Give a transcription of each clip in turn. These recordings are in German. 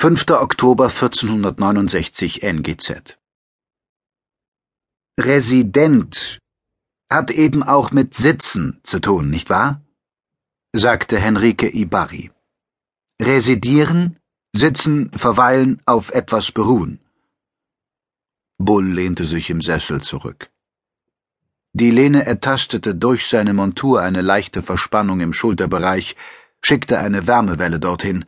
5. Oktober 1469 NGZ Resident hat eben auch mit Sitzen zu tun, nicht wahr? sagte Henrike Ibarri. Residieren, sitzen, verweilen, auf etwas beruhen. Bull lehnte sich im Sessel zurück. Die Lehne ertastete durch seine Montur eine leichte Verspannung im Schulterbereich, schickte eine Wärmewelle dorthin.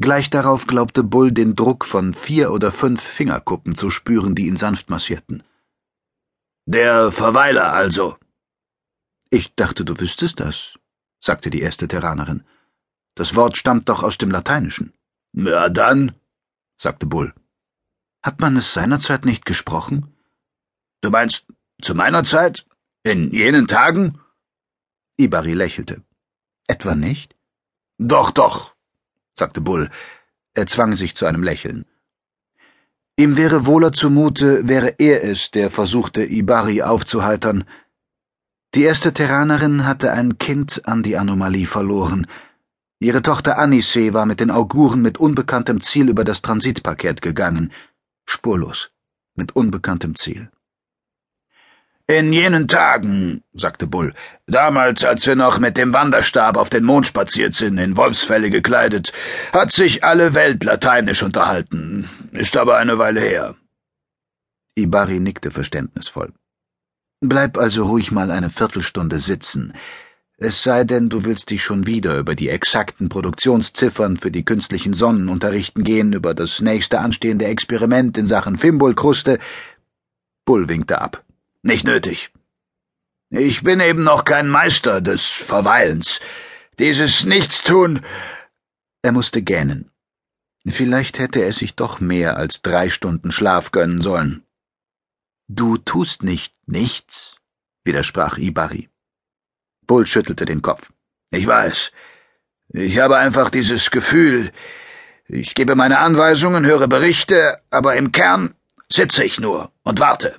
Gleich darauf glaubte Bull den Druck von vier oder fünf Fingerkuppen zu spüren, die ihn sanft massierten. Der Verweiler also. Ich dachte, du wüsstest das, sagte die erste Terranerin. Das Wort stammt doch aus dem Lateinischen. Ja, dann, sagte Bull. Hat man es seinerzeit nicht gesprochen? Du meinst, zu meiner Zeit? In jenen Tagen? Ibari lächelte. Etwa nicht? Doch, doch, sagte Bull. Er zwang sich zu einem Lächeln. Ihm wäre wohler zumute, wäre er es, der versuchte, Ibari aufzuheitern. Die erste Terranerin hatte ein Kind an die Anomalie verloren. Ihre Tochter Anise war mit den Auguren mit unbekanntem Ziel über das Transitpaket gegangen. Spurlos. Mit unbekanntem Ziel. In jenen Tagen, sagte Bull, damals, als wir noch mit dem Wanderstab auf den Mond spaziert sind, in Wolfsfälle gekleidet, hat sich alle Welt lateinisch unterhalten. Ist aber eine Weile her. Ibari nickte verständnisvoll. Bleib also ruhig mal eine Viertelstunde sitzen. Es sei denn, du willst dich schon wieder über die exakten Produktionsziffern für die künstlichen Sonnen unterrichten gehen, über das nächste anstehende Experiment in Sachen Fimbulkruste. Bull winkte ab. Nicht nötig. Ich bin eben noch kein Meister des Verweilens. Dieses Nichtstun. Er musste gähnen. Vielleicht hätte er sich doch mehr als drei Stunden Schlaf gönnen sollen. Du tust nicht nichts, widersprach Ibari. Bull schüttelte den Kopf. Ich weiß. Ich habe einfach dieses Gefühl. Ich gebe meine Anweisungen, höre Berichte, aber im Kern sitze ich nur und warte.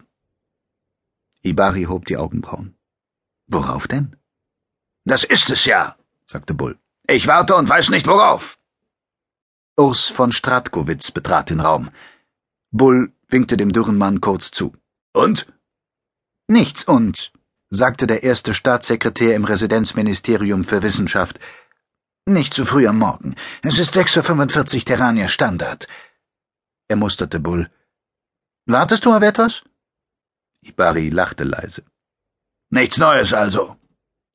Ibari hob die Augenbrauen. Worauf denn? Das ist es ja, sagte Bull. Ich warte und weiß nicht worauf. Urs von Stratkowitz betrat den Raum. Bull winkte dem dürren Mann kurz zu. Und? Nichts und, sagte der erste Staatssekretär im Residenzministerium für Wissenschaft. Nicht zu früh am Morgen. Es ist 6.45 Uhr Terrania Standard. Er musterte Bull. Wartest du auf etwas? Ibari lachte leise. Nichts Neues also?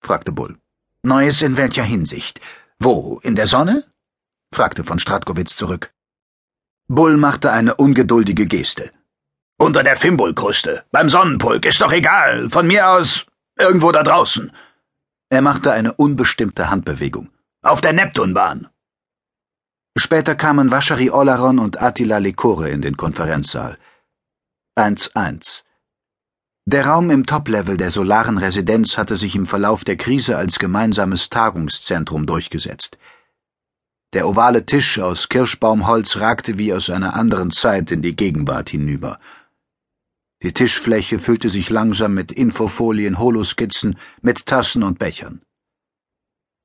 fragte Bull. Neues in welcher Hinsicht? Wo, in der Sonne? fragte von Stratkowitz zurück. Bull machte eine ungeduldige Geste. Unter der Fimbulkruste, beim Sonnenpulk, ist doch egal, von mir aus irgendwo da draußen. Er machte eine unbestimmte Handbewegung. Auf der Neptunbahn. Später kamen Vaschari Olaron und Attila Lekore in den Konferenzsaal. 1-1. Der Raum im Top-Level der solaren Residenz hatte sich im Verlauf der Krise als gemeinsames Tagungszentrum durchgesetzt. Der ovale Tisch aus Kirschbaumholz ragte wie aus einer anderen Zeit in die Gegenwart hinüber. Die Tischfläche füllte sich langsam mit Infofolien, Holoskizzen, mit Tassen und Bechern.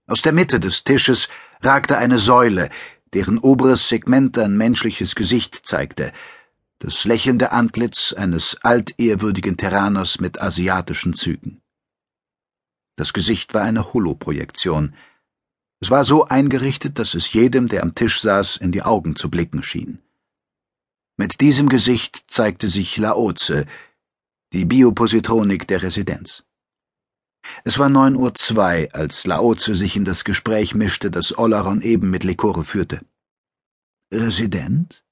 Aus der Mitte des Tisches ragte eine Säule, deren oberes Segment ein menschliches Gesicht zeigte – das lächelnde Antlitz eines altehrwürdigen Terraners mit asiatischen Zügen. Das Gesicht war eine Holoprojektion. Es war so eingerichtet, dass es jedem, der am Tisch saß, in die Augen zu blicken schien. Mit diesem Gesicht zeigte sich Laoze, die Biopositronik der Residenz. Es war neun Uhr zwei, als Laoze sich in das Gespräch mischte, das Olaron eben mit Lekore führte. Resident?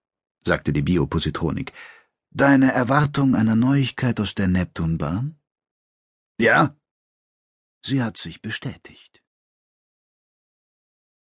Sagte die Biopositronik. Deine Erwartung einer Neuigkeit aus der Neptunbahn? Ja? Sie hat sich bestätigt.